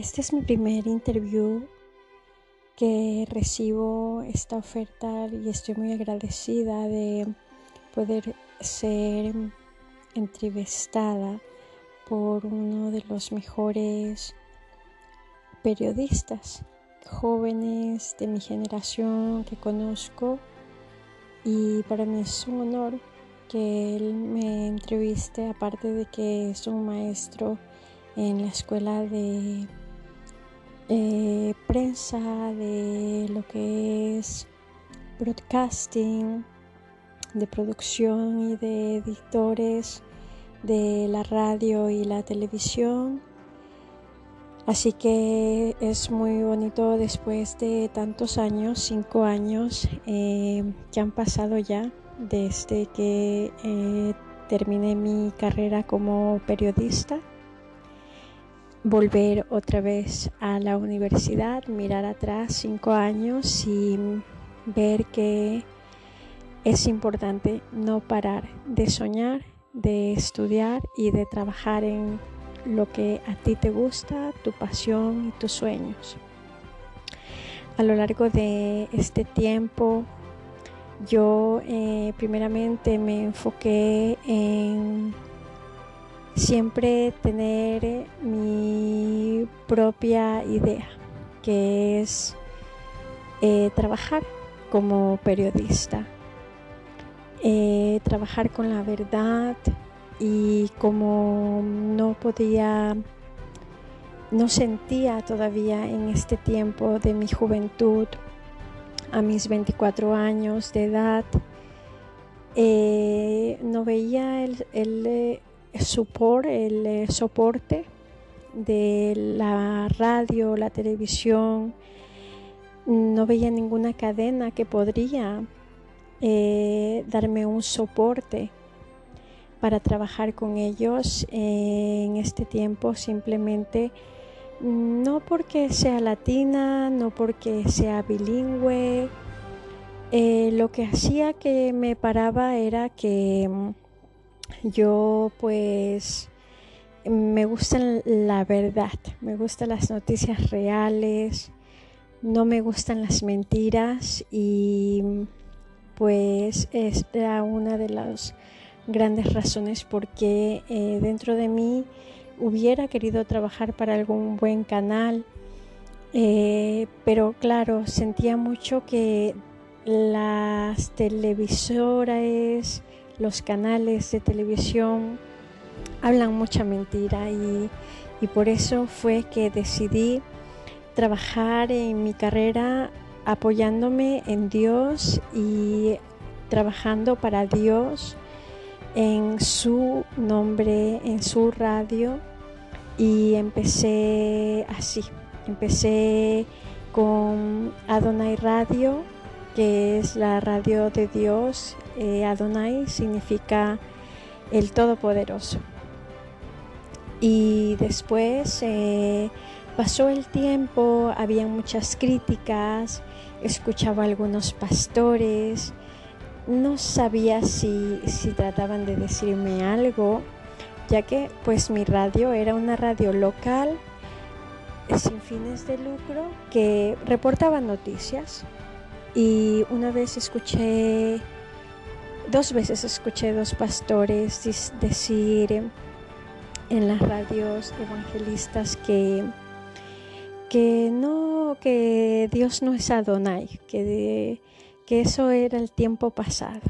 Este es mi primer interview que recibo esta oferta y estoy muy agradecida de poder ser entrevistada por uno de los mejores periodistas jóvenes de mi generación que conozco. Y para mí es un honor que él me entreviste aparte de que es un maestro en la escuela de eh, prensa, de lo que es broadcasting, de producción y de editores de la radio y la televisión. Así que es muy bonito después de tantos años, cinco años eh, que han pasado ya desde que eh, terminé mi carrera como periodista volver otra vez a la universidad, mirar atrás cinco años y ver que es importante no parar de soñar, de estudiar y de trabajar en lo que a ti te gusta, tu pasión y tus sueños. A lo largo de este tiempo, yo eh, primeramente me enfoqué en siempre tener mi propia idea, que es eh, trabajar como periodista, eh, trabajar con la verdad y como no podía, no sentía todavía en este tiempo de mi juventud, a mis 24 años de edad, eh, no veía el, el, el eh, soporte de la radio, la televisión, no veía ninguna cadena que podría eh, darme un soporte para trabajar con ellos en este tiempo. Simplemente no porque sea latina, no porque sea bilingüe, eh, lo que hacía que me paraba era que yo pues me gusta la verdad, me gustan las noticias reales, no me gustan las mentiras y pues era una de las grandes razones por qué eh, dentro de mí hubiera querido trabajar para algún buen canal, eh, pero claro, sentía mucho que las televisoras, los canales de televisión hablan mucha mentira y, por eso fue que decidí trabajar en mi carrera apoyándome en Dios y trabajando para Dios en su nombre, en su radio. Y empecé así, empecé con Adonai Radio que es la radio de Dios. Eh, Adonai significa el Todopoderoso. Y después eh, pasó el tiempo, había muchas críticas, escuchaba a algunos pastores, no sabía si, si trataban de decirme algo, ya que pues mi radio era una radio local sin fines de lucro que reportaba noticias y una vez escuché, dos veces escuché dos pastores decir en las radios evangelistas que, que no, que Dios no es Adonai, que, que eso era el tiempo pasado.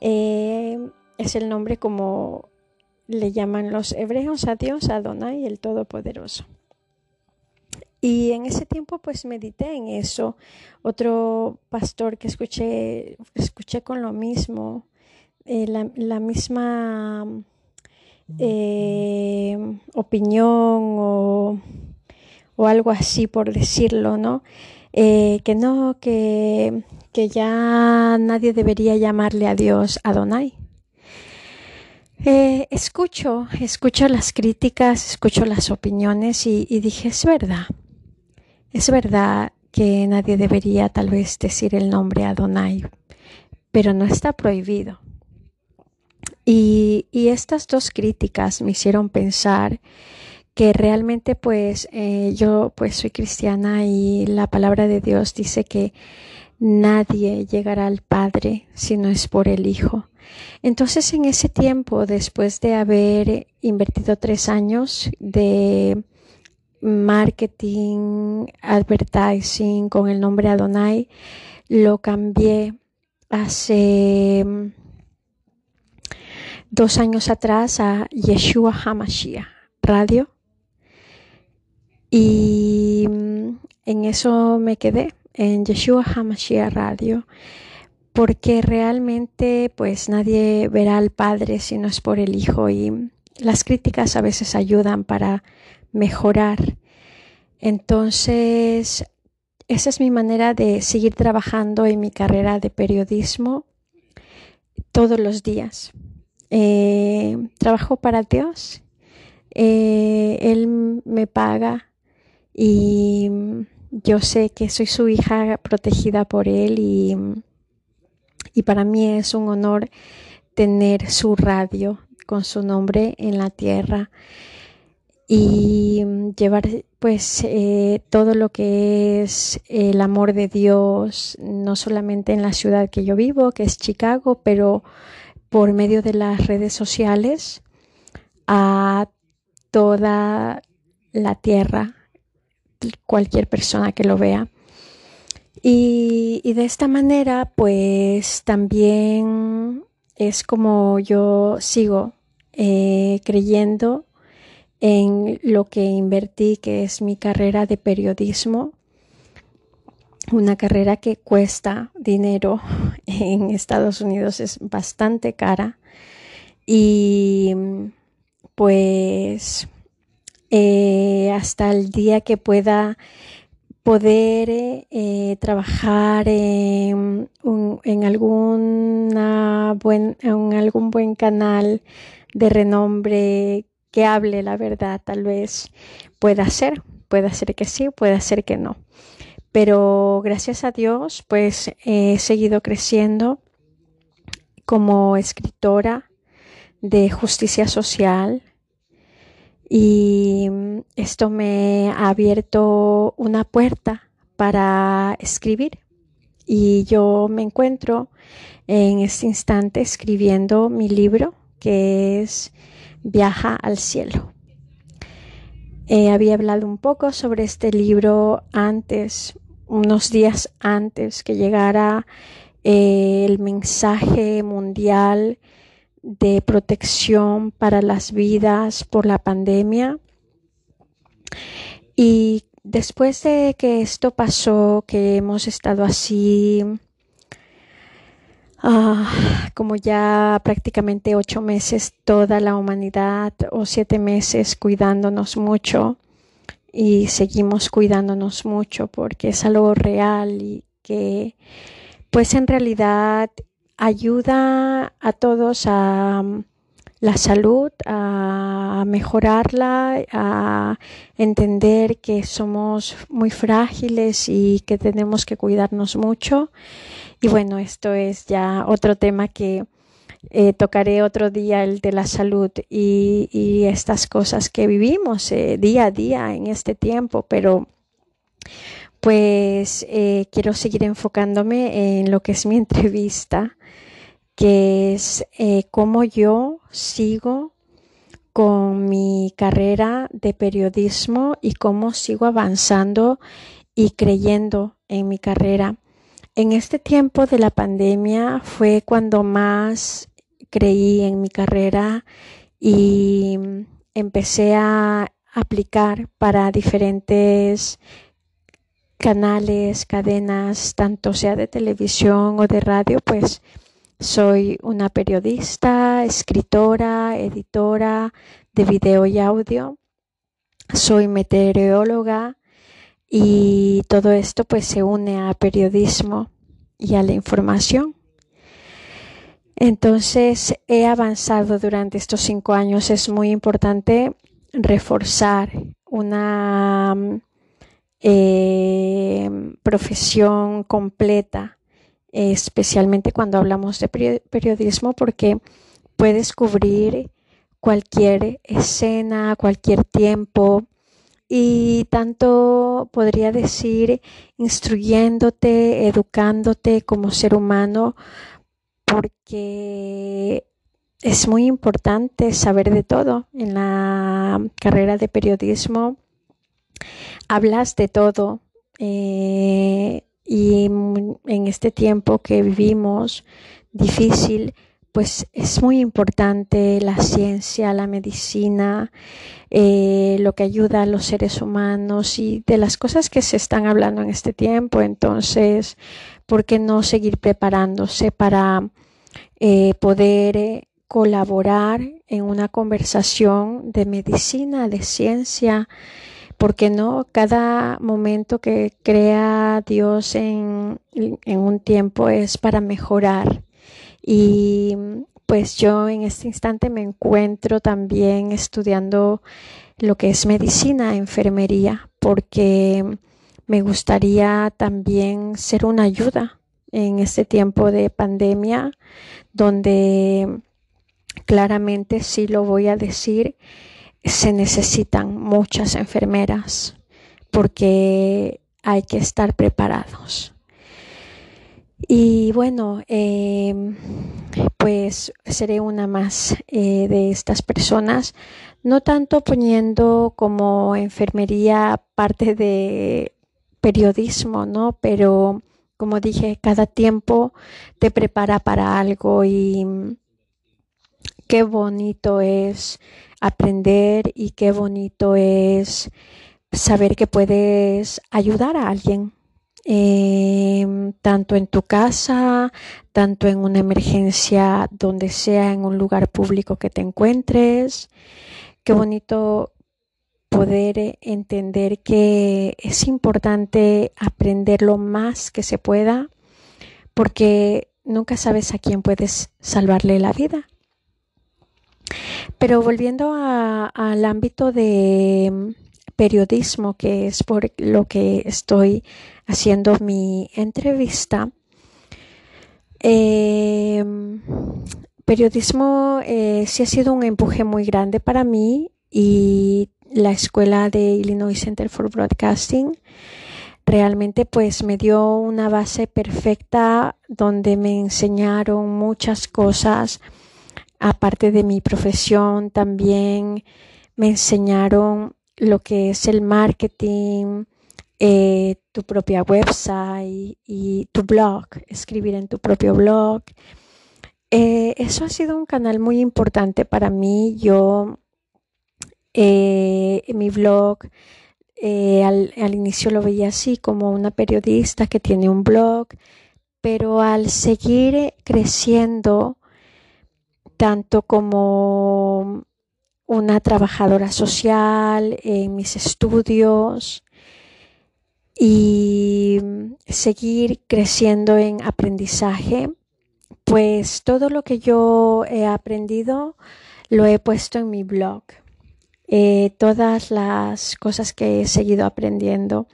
Eh, es el nombre como le llaman los hebreos a Dios, Adonai, el Todopoderoso. Y en ese tiempo pues medité en eso. Otro pastor que escuché, escuché con lo mismo, eh, la, misma eh, opinión o, algo así por decirlo, ¿no? Eh, que no, que, que, ya nadie debería llamarle a Dios Adonai. escucho, escucho las críticas, escucho las opiniones y dije, es verdad. Es verdad que nadie debería tal vez decir el nombre Adonai, pero no está prohibido. Y, estas dos críticas me hicieron pensar que realmente pues eh, yo pues soy cristiana y la palabra de Dios dice que nadie llegará al Padre si no es por el Hijo. Entonces en ese tiempo, después de haber invertido tres años de marketing, advertising con el nombre Adonai, lo cambié hace dos años atrás a Yeshua Hamashiach Radio. Y mm, en eso me quedé, en Yeshua HaMashiach Radio, porque realmente pues nadie verá al Padre si no es por el Hijo y las críticas a veces ayudan para mejorar. Entonces, esa es mi manera de seguir trabajando en mi carrera de periodismo todos los días. Eh, trabajo para Dios. Eh, él me paga y yo sé que soy su hija protegida por él y, y para mí es un honor tener su radio con su nombre en la tierra y llevar pues eh, todo lo que es el amor de Dios, no solamente en la ciudad que yo vivo, que es Chicago, pero por medio de las redes sociales a toda la tierra cualquier persona que lo vea. Y, de esta manera, pues también es como yo sigo eh, creyendo en lo que invertí, que es mi carrera de periodismo, una carrera que cuesta dinero en Estados Unidos, es bastante cara. Y pues eh, hasta el día que pueda poder eh, trabajar en, alguna buen, en algún buen canal de renombre que hable la verdad, tal vez pueda ser, puede ser que sí, puede ser que no. Pero gracias a Dios, pues he seguido creciendo como escritora de justicia social, y esto me ha abierto una puerta para escribir y yo me encuentro en este instante escribiendo mi libro que es Viaja al cielo. Eh, había hablado un poco sobre este libro antes, unos días antes que llegara eh, el mensaje mundial de protección para las vidas por la pandemia. Y después de que esto pasó, que hemos estado así ah, como ya prácticamente ocho meses toda la humanidad o siete meses cuidándonos mucho y seguimos cuidándonos mucho porque es algo real y que pues en realidad ayuda a todos a la salud, a mejorarla, a entender que somos muy frágiles y que tenemos que cuidarnos mucho. Y bueno, esto es ya otro tema que eh, tocaré otro día, el de la salud y, estas cosas que vivimos eh, día a día en este tiempo, pero pues eh, quiero seguir enfocándome en lo que es mi entrevista que es eh, cómo yo sigo con mi carrera de periodismo y cómo sigo avanzando y creyendo en mi carrera. En este tiempo de la pandemia fue cuando más creí en mi carrera y empecé a aplicar para diferentes canales, cadenas, tanto sea de televisión o de radio, pues soy una periodista, escritora, editora de video y audio. Soy meteoróloga y todo esto pues se une a periodismo y a la información. Entonces he avanzado durante estos cinco años. Es muy importante reforzar una eh, profesión completa especialmente cuando hablamos de periodismo, porque puedes cubrir cualquier escena, cualquier tiempo y tanto podría decir instruyéndote, educándote como ser humano, porque es muy importante saber de todo. En la carrera de periodismo hablas de todo eh, y en este tiempo que vivimos difícil, pues es muy importante la ciencia, la medicina, eh, lo que ayuda a los seres humanos y de las cosas que se están hablando en este tiempo. Entonces, ¿por qué no seguir preparándose para eh, poder eh, colaborar en una conversación de medicina, de ciencia? Porque no cada momento que crea Dios en, en, un tiempo es para mejorar. Y pues yo en este instante me encuentro también estudiando lo que es medicina, enfermería, porque me gustaría también ser una ayuda en este tiempo de pandemia, donde claramente sí lo voy a decir, se necesitan muchas enfermeras porque hay que estar preparados. Y bueno, em, pues seré una más eh, de estas personas, no tanto poniendo como enfermería parte de periodismo, ¿no? Pero como dije, cada tiempo te prepara para algo y qué bonito es aprender y qué bonito es saber que puedes ayudar a alguien Em, tanto en tu casa, tanto en una emergencia, donde sea, en un lugar público que te encuentres. Qué bonito poder eh, entender que es importante aprender lo más que se pueda, porque nunca sabes a quién puedes salvarle la vida. Pero volviendo al ámbito de periodismo, que es por lo que estoy haciendo mi entrevista. Em, periodismo eh, sí ha sido un empuje muy grande para mí y la escuela de Illinois Center for Broadcasting realmente pues me dio una base perfecta donde me enseñaron muchas cosas aparte de mi profesión también me enseñaron lo que es el marketing, eh, tu propia website y tu blog, escribir en tu propio blog. Eh, eso ha sido un canal muy importante para mí. Yo, eh, mi blog, al, al inicio lo veía así como una periodista que tiene un blog, pero al seguir creciendo, tanto como una trabajadora social en mis estudios y seguir creciendo en aprendizaje, pues todo lo que yo he aprendido lo he puesto en mi blog. Eh, todas las cosas que he seguido aprendiendo.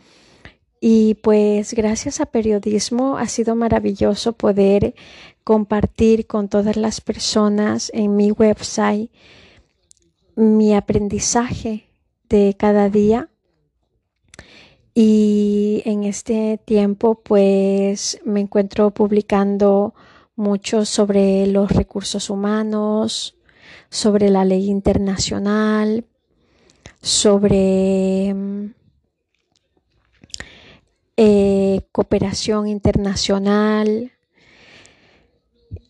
Y pues gracias a periodismo ha sido maravilloso poder compartir con todas las personas en mi website mi aprendizaje de cada día. Y en este tiempo pues me encuentro publicando mucho sobre los recursos humanos, sobre la ley internacional, sobre eh, cooperación internacional,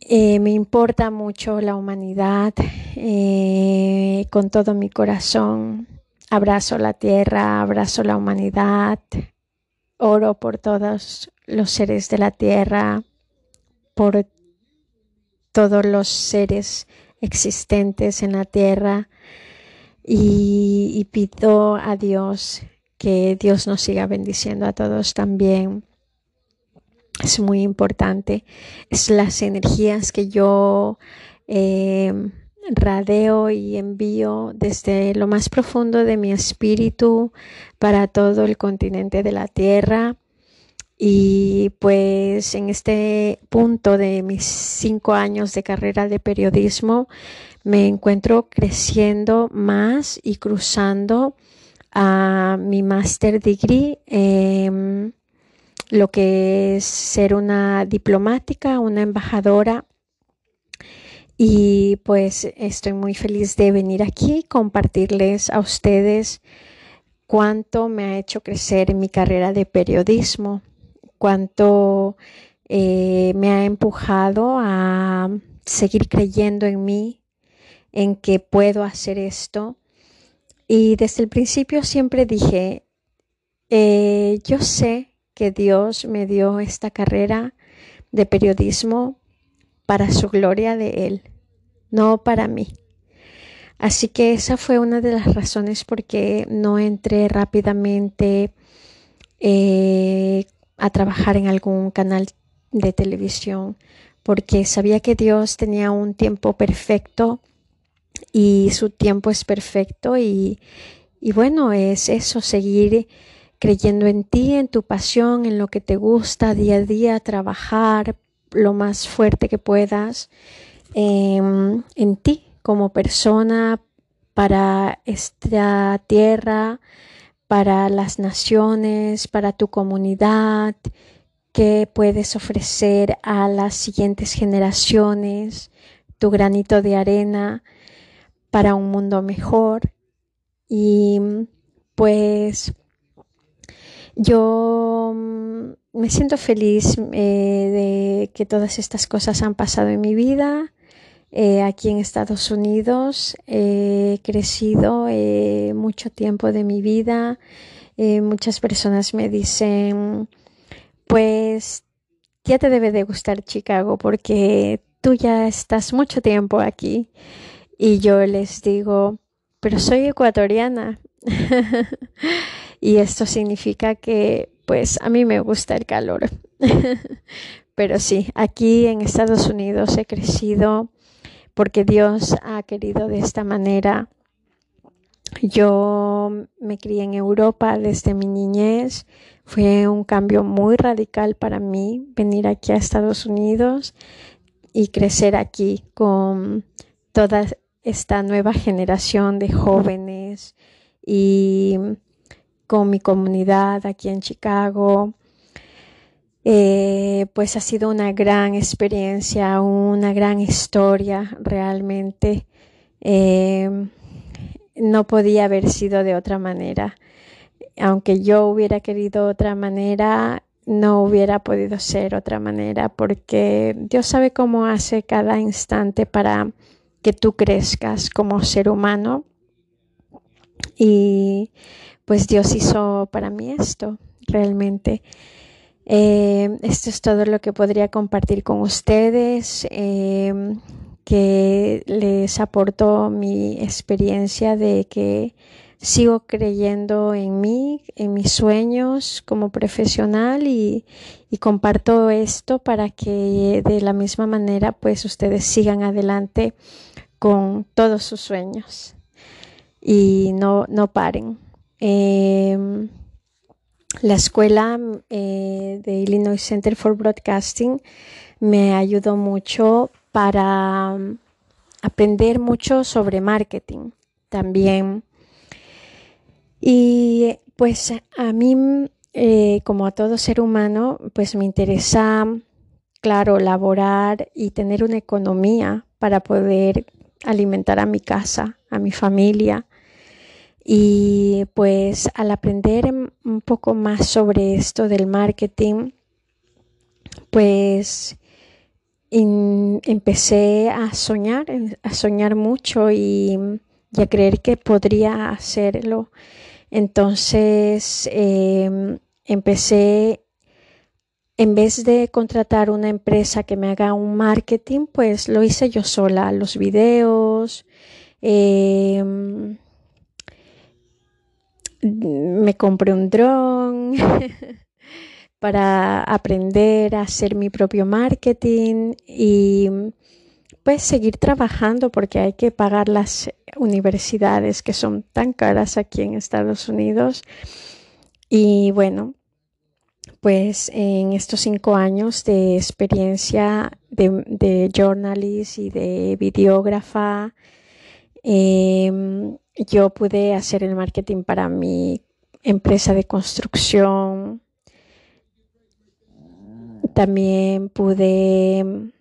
eh, me importa mucho la humanidad eh, con todo mi corazón. Abrazo la tierra, abrazo la humanidad, oro por todos los seres de la tierra, por todos los seres existentes en la tierra. Y, y pido a Dios que Dios nos siga bendiciendo a todos también es muy importante. Es las energías que yo eh, radeo y envío desde lo más profundo de mi espíritu para todo el continente de la Tierra. y pues en este punto de mis cinco años de carrera de periodismo me encuentro creciendo más y cruzando a mi master degree, em, lo que es ser una diplomática, una embajadora. Y pues estoy muy feliz de venir aquí, compartirles a ustedes cuánto me ha hecho crecer en mi carrera de periodismo, cuánto eh, me ha empujado a seguir creyendo en mí, en que puedo hacer esto. Y desde el principio siempre dije, eh, yo sé que Dios me dio esta carrera de periodismo para su gloria de Él, no para mí. Así que esa fue una de las razones por qué no entré rápidamente eh, a trabajar en algún canal de televisión, porque sabía que Dios tenía un tiempo perfecto y su tiempo es perfecto y, bueno, es eso, seguir creyendo en ti, en tu pasión, en lo que te gusta día a día, trabajar lo más fuerte que puedas em, en ti como persona para esta tierra, para las naciones, para tu comunidad, que puedes ofrecer a las siguientes generaciones, tu granito de arena para un mundo mejor. Y pues yo mm, me siento feliz eh, de que todas estas cosas han pasado en mi vida. Eh, aquí en Estados Unidos he crecido eh, mucho tiempo de mi vida. muchas personas me dicen, pues ya te debe de gustar Chicago porque tú ya estás mucho tiempo aquí. Y yo les digo, pero soy ecuatoriana. y esto significa que pues a mí me gusta el calor. pero sí, aquí en Estados Unidos he crecido porque Dios ha querido de esta manera. Yo me crié en Europa desde mi niñez. Fue un cambio muy radical para mí venir aquí a Estados Unidos y crecer aquí con todas esta nueva generación de jóvenes y con mi comunidad aquí en Chicago. Eh, pues ha sido una gran experiencia, una gran historia realmente. Eh, no podía haber sido de otra manera. Aunque yo hubiera querido otra manera, no hubiera podido ser otra manera porque Dios sabe cómo hace cada instante para que tú crezcas como ser humano. Y pues Dios hizo para mí esto, realmente. Eh, esto es todo lo que podría compartir con ustedes, eh, que les aporto mi experiencia de que sigo creyendo en mí, en mis sueños como profesional y, comparto esto para que de la misma manera pues ustedes sigan adelante con todos sus sueños y no, no paren. Em, la escuela eh, de Illinois Center for Broadcasting me ayudó mucho para um, aprender mucho sobre marketing también. Y pues a mí, eh, como a todo ser humano, pues me interesa, claro, laborar y tener una economía para poder alimentar a mi casa, a mi familia. Y pues al aprender un poco más sobre esto del marketing, pues empecé a soñar, a soñar mucho y, a creer que podría hacerlo. Entonces em, empecé en vez de contratar una empresa que me haga un marketing, pues lo hice yo sola, los videos. Em, me compré un dron para aprender a hacer mi propio marketing y pues seguir trabajando porque hay que pagar las universidades que son tan caras aquí en Estados Unidos. Y bueno, pues en estos cinco años de experiencia de, journalist y de videógrafa, em, yo pude hacer el marketing para mi empresa de construcción. También pude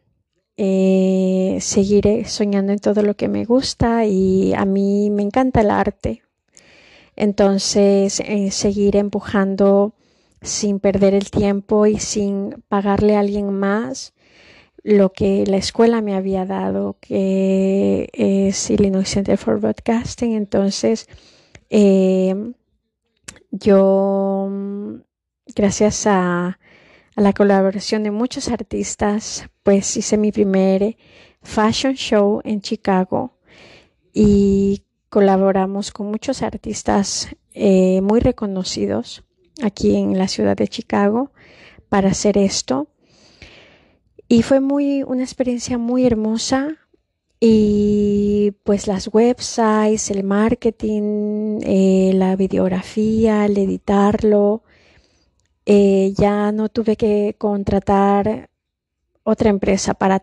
eh, seguir soñando en todo lo que me gusta y a mí me encanta el arte. Entonces, eh, seguir empujando sin perder el tiempo y sin pagarle a alguien más lo que la escuela me había dado, que es Illinois Center for Broadcasting. Entonces, eh, yo, gracias a, a, la colaboración de muchos artistas, pues hice mi primer fashion show en Chicago y colaboramos con muchos artistas eh, muy reconocidos aquí en la ciudad de Chicago para hacer esto. Y fue muy, una experiencia muy hermosa. Y pues las websites, el marketing, eh, la videografía, el editarlo, eh, ya no tuve que contratar otra empresa para,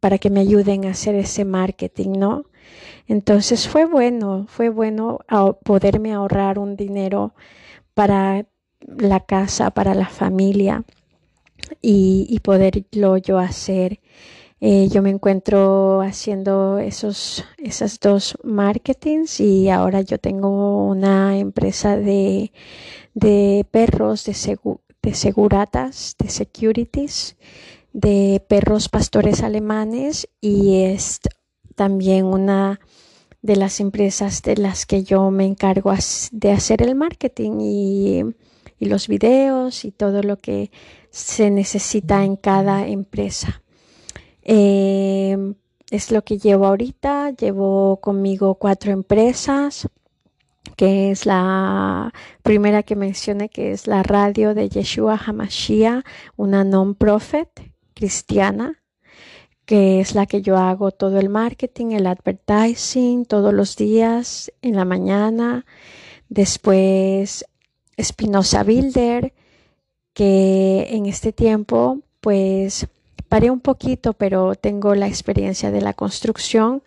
para que me ayuden a hacer ese marketing, ¿no? Entonces fue bueno, fue bueno poderme ahorrar un dinero para la casa, para la familia y, poderlo yo hacer. Eh, yo me encuentro haciendo esos, esas dos marketings y ahora yo tengo una empresa de, de perros, de, de seguratas, de securities, de perros pastores alemanes y es también una de las empresas de las que yo me encargo de hacer el marketing y y los videos y todo lo que se necesita en cada empresa. Em, es lo que llevo ahorita. Llevo conmigo cuatro empresas, que es la primera que mencioné, que es la radio de Yeshua Hamashiach, una non-profit cristiana que es la que yo hago todo el marketing, el advertising todos los días en la mañana. Después Espinosa Builder, que en este tiempo pues paré un poquito, pero tengo la experiencia de la construcción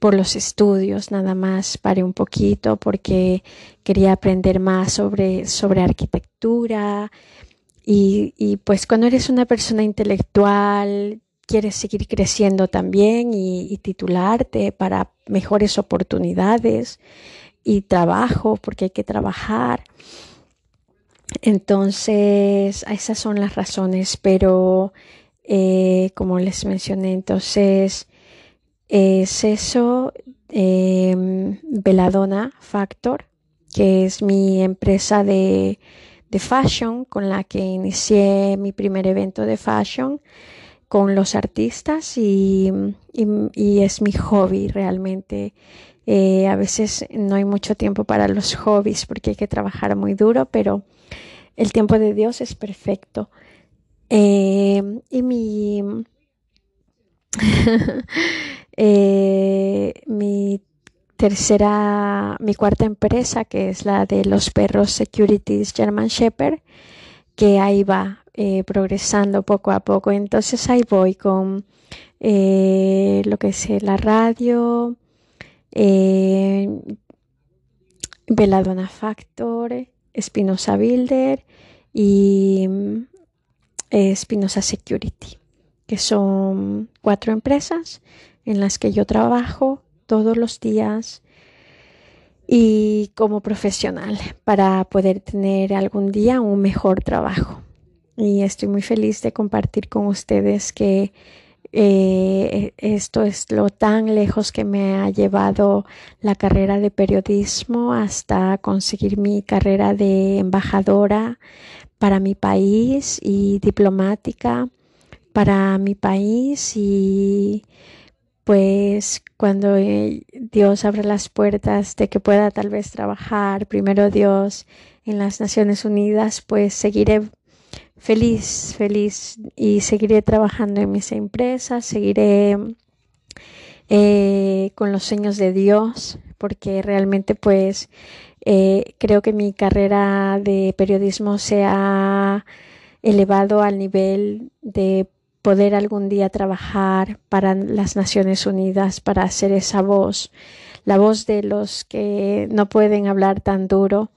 por los estudios, nada más paré un poquito porque quería aprender más sobre, sobre arquitectura y, pues cuando eres una persona intelectual quieres seguir creciendo también y, y titularte para mejores oportunidades y trabajo porque hay que trabajar. Entonces, esas son las razones, pero eh, como les mencioné, entonces es eso, eh, Veladona Factor, que es mi empresa de, de fashion con la que inicié mi primer evento de fashion con los artistas y, y, es mi hobby realmente. Eh, a veces no hay mucho tiempo para los hobbies porque hay que trabajar muy duro, pero el tiempo de Dios es perfecto. Eh, y mi, eh, mi tercera, mi cuarta empresa, que es la de los perros Securities German Shepherd, que ahí va eh, progresando poco a poco. Entonces ahí voy con lo que es la radio, Veladona Factor, Espinosa Builder y Espinosa Security, que son cuatro empresas en las que yo trabajo todos los días y como profesional para poder tener algún día un mejor trabajo. Y estoy muy feliz de compartir con ustedes que eh, esto es lo tan lejos que me ha llevado la carrera de periodismo hasta conseguir mi carrera de embajadora para mi país y diplomática para mi país y pues cuando eh, Dios abre las puertas de que pueda tal vez trabajar primero Dios en las Naciones Unidas pues seguiré feliz, feliz y seguiré trabajando en mis empresas, seguiré eh, con los sueños de Dios, porque realmente pues eh, creo que mi carrera de periodismo se ha elevado al nivel de poder algún día trabajar para las Naciones Unidas, para hacer esa voz, la voz de los que no pueden hablar tan duro,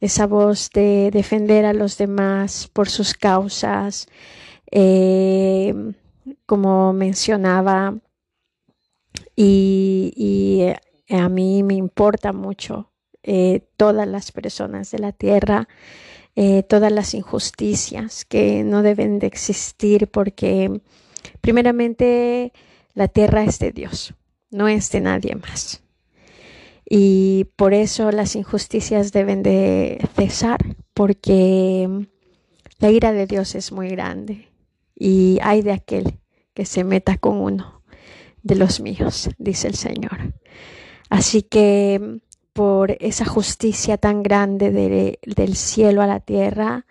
esa voz de defender a los demás por sus causas, eh, como mencionaba, y, eh, a mí me importa mucho eh, todas las personas de la tierra, todas las injusticias que no deben de existir porque primeramente la tierra es de Dios, no es de nadie más y por eso las injusticias deben de cesar porque la ira de Dios es muy grande y hay de aquel que se meta con uno de los míos, dice el Señor. Así que por esa justicia tan grande del cielo a la tierra,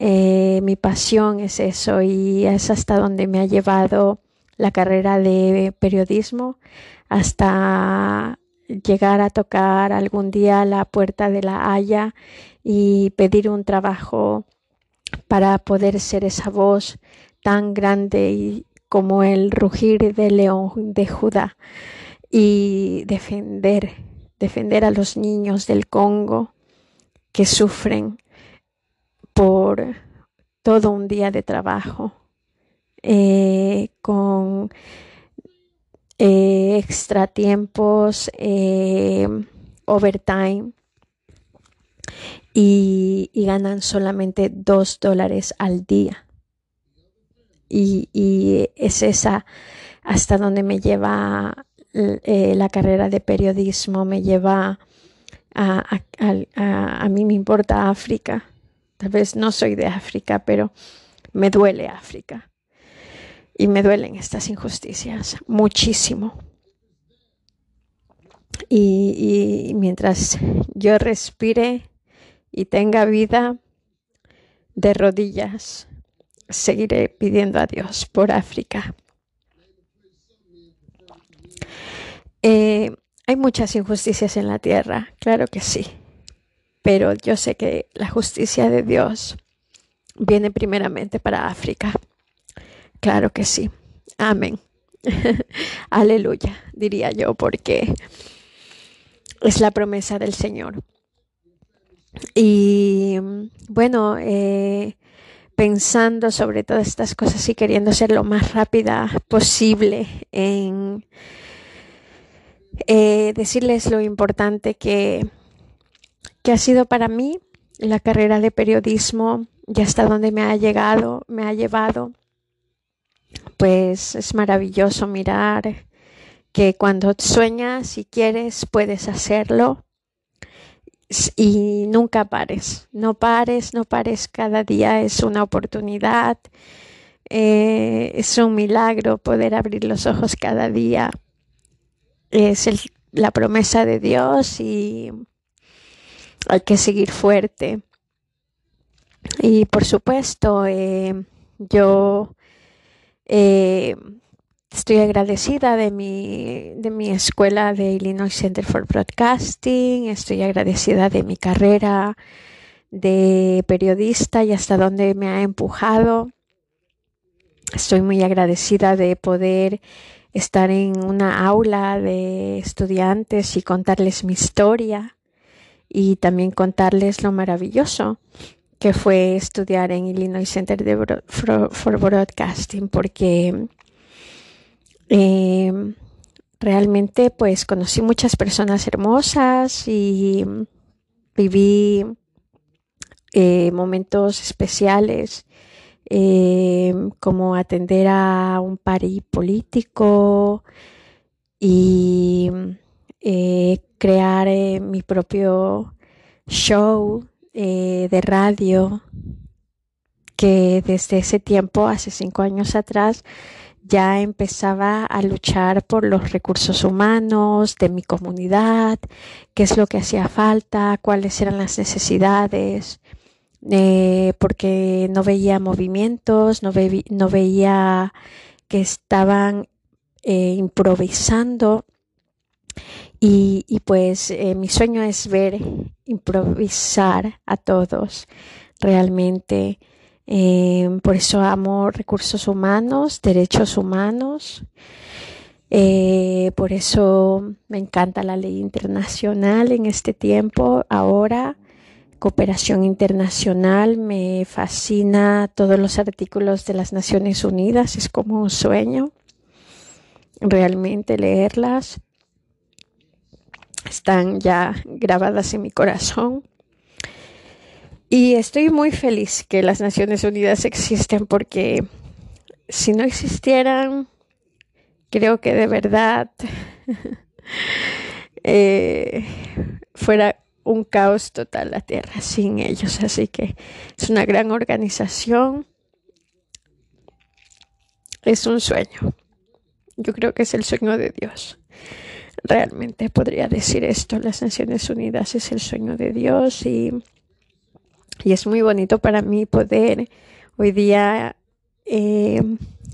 eh, mi pasión es eso y es hasta donde me ha llevado la carrera de periodismo, hasta llegar a tocar algún día la puerta de la Haya y pedir un trabajo para poder ser esa voz tan grande como el rugir del león de Judá y defender, defender a los niños del Congo que sufren por todo un día de trabajo eh, con eh, extra tiempos, eh, overtime y, ganan solamente dos dólares al día. Y, es esa hasta donde me lleva eh, la carrera de periodismo, me lleva a, a, mí me importa África. Tal vez no soy de África, pero me duele África y me duelen estas injusticias muchísimo. Y, mientras yo respire y tenga vida de rodillas, seguiré pidiendo a Dios por África. Eh, hay muchas injusticias en la tierra, claro que sí, pero yo sé que la justicia de Dios viene primeramente para África. Claro que sí. Amén. Aleluya, diría yo, porque es la promesa del Señor. Y bueno, eh, pensando sobre todas estas cosas y queriendo ser lo más rápida posible en eh, decirles lo importante que, que ha sido para mí la carrera de periodismo y hasta donde me ha llegado, me ha llevado. Pues es maravilloso mirar que cuando sueñas y quieres puedes hacerlo y nunca pares, no pares, no pares, cada día es una oportunidad, eh, es un milagro poder abrir los ojos cada día, es la promesa de Dios y hay que seguir fuerte. Y por supuesto, eh, yo eh, estoy agradecida de mi, de mi escuela de Illinois Center for Broadcasting, estoy agradecida de mi carrera de periodista y hasta donde me ha empujado. Estoy muy agradecida de poder estar en una aula de estudiantes y contarles mi historia y también contarles lo maravilloso que fue estudiar en Illinois Center for Broadcasting porque eh, realmente pues conocí muchas personas hermosas y viví eh, momentos especiales eh, como atender a un pari político y crear mi propio show eh, de radio que desde ese tiempo, hace cinco años atrás, ya empezaba a luchar por los recursos humanos de mi comunidad, qué es lo que hacía falta, cuáles eran las necesidades, eh, porque no veía movimientos, no, no veía que estaban eh, improvisando. Y, pues eh, mi sueño es ver improvisar a todos realmente. Eh, por eso amo recursos humanos, derechos humanos. Por eso me encanta la ley internacional en este tiempo, ahora cooperación internacional, me fascina todos los artículos de las Naciones Unidas, es como un sueño realmente leerlas. Están ya grabadas en mi corazón. Y estoy muy feliz que las Naciones Unidas existen porque si no existieran, creo que de verdad eh, fuera un caos total la Tierra sin ellos. Así que es una gran organización. Es un sueño. Yo creo que es el sueño de Dios. Realmente podría decir esto. Las Naciones Unidas es el sueño de Dios y, y es muy bonito para mí poder hoy día eh,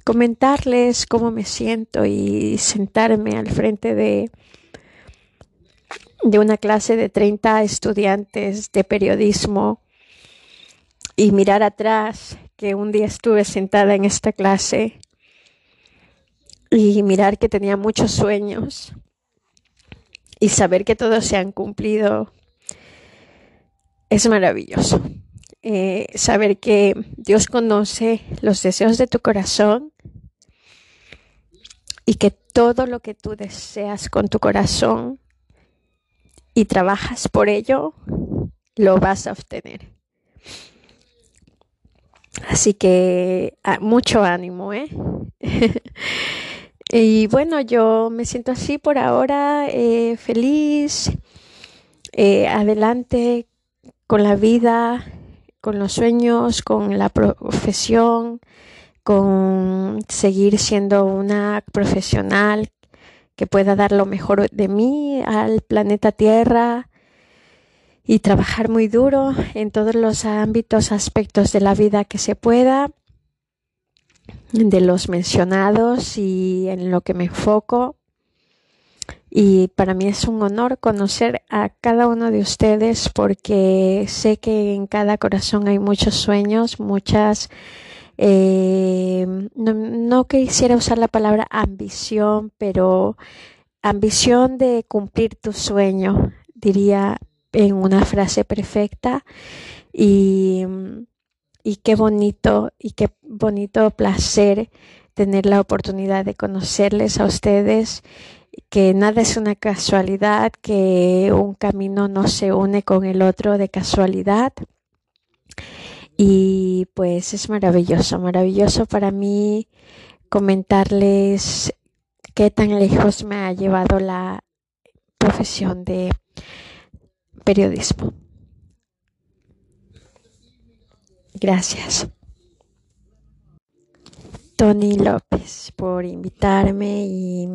comentarles cómo me siento y sentarme al frente de de una clase de 30 estudiantes de periodismo y mirar atrás que un día estuve sentada en esta clase y mirar que tenía muchos sueños y saber que todos se han cumplido es maravilloso. Eh, saber que Dios conoce los deseos de tu corazón y que todo lo que tú deseas con tu corazón y trabajas por ello, lo vas a obtener. Así que ah, mucho ánimo, ¿eh? y bueno, yo me siento así por ahora, eh, feliz, eh, adelante con la vida, con los sueños, con la profesión, con seguir siendo una profesional que pueda dar lo mejor de mí al planeta Tierra y trabajar muy duro en todos los ámbitos, aspectos de la vida que se pueda, de los mencionados y en lo que me enfoco. Y para mí es un honor conocer a cada uno de ustedes porque sé que en cada corazón hay muchos sueños, muchas eh, no, quisiera usar la palabra ambición, pero ambición de cumplir tu sueño, diría en una frase perfecta. Y, y qué bonito y qué bonito placer tener la oportunidad de conocerles a ustedes, que nada es una casualidad, que un camino no se une con el otro de casualidad y pues es maravilloso, maravilloso para mí comentarles qué tan lejos me ha llevado la profesión de periodismo. Gracias. Tony López por invitarme y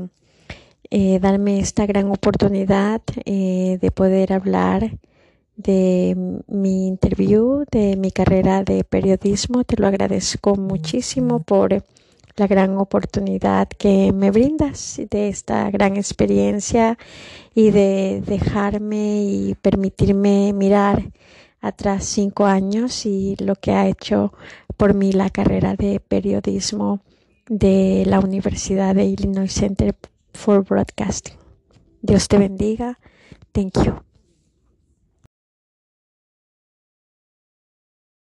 eh, darme esta gran oportunidad eh, de poder hablar de mi interview, de mi carrera de periodismo. Te lo agradezco muchísimo por la gran oportunidad que me brindas de esta gran experiencia y de dejarme y permitirme mirar atrás cinco años y lo que ha hecho por mí la carrera de periodismo de la Universidad de Illinois Center for Broadcasting. Dios te bendiga. Thank you.